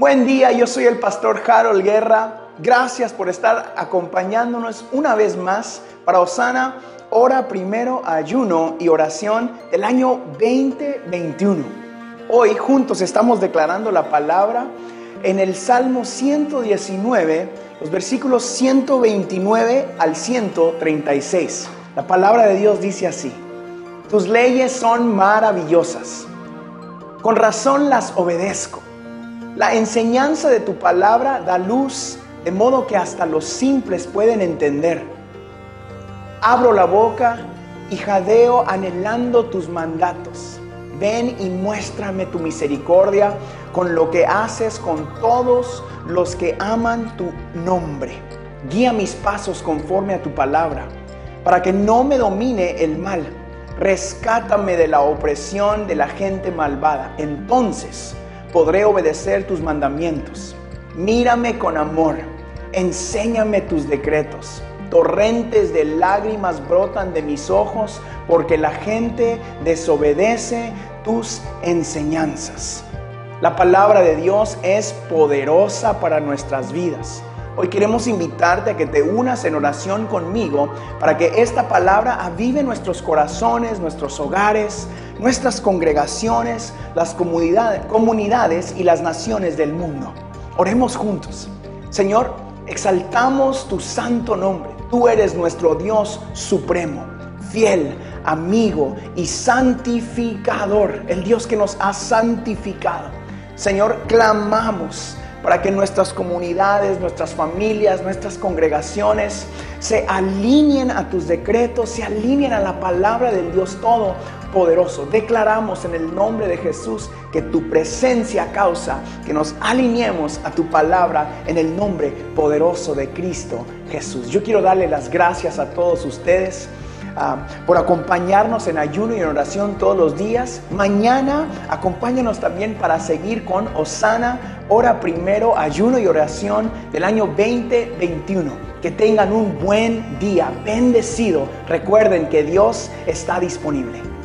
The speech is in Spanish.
Buen día, yo soy el pastor Harold Guerra. Gracias por estar acompañándonos una vez más para Osana, hora primero, ayuno y oración del año 2021. Hoy juntos estamos declarando la palabra en el Salmo 119, los versículos 129 al 136. La palabra de Dios dice así, tus leyes son maravillosas, con razón las obedezco. La enseñanza de tu palabra da luz, de modo que hasta los simples pueden entender. Abro la boca y jadeo anhelando tus mandatos. Ven y muéstrame tu misericordia con lo que haces con todos los que aman tu nombre. Guía mis pasos conforme a tu palabra, para que no me domine el mal. Rescátame de la opresión de la gente malvada. Entonces podré obedecer tus mandamientos. Mírame con amor, enséñame tus decretos. Torrentes de lágrimas brotan de mis ojos porque la gente desobedece tus enseñanzas. La palabra de Dios es poderosa para nuestras vidas. Hoy queremos invitarte a que te unas en oración conmigo para que esta palabra avive nuestros corazones, nuestros hogares, nuestras congregaciones, las comunidades, y las naciones del mundo. Oremos juntos. Señor, exaltamos tu santo nombre. Tú eres nuestro Dios supremo, fiel, amigo y santificador, el Dios que nos ha santificado. Señor, clamamos para que nuestras comunidades, nuestras familias, nuestras congregaciones se alineen a tus decretos, se alineen a la palabra del Dios Todopoderoso. Declaramos en el nombre de Jesús que tu presencia causa que nos alineemos a tu palabra en el nombre poderoso de Cristo Jesús. Yo quiero darle las gracias a todos ustedes. Ah, por acompañarnos en ayuno y en oración todos los días. Mañana acompáñanos también para seguir con Osana, hora primero, ayuno y oración del año 2021. Que tengan un buen día, bendecido. Recuerden que Dios está disponible.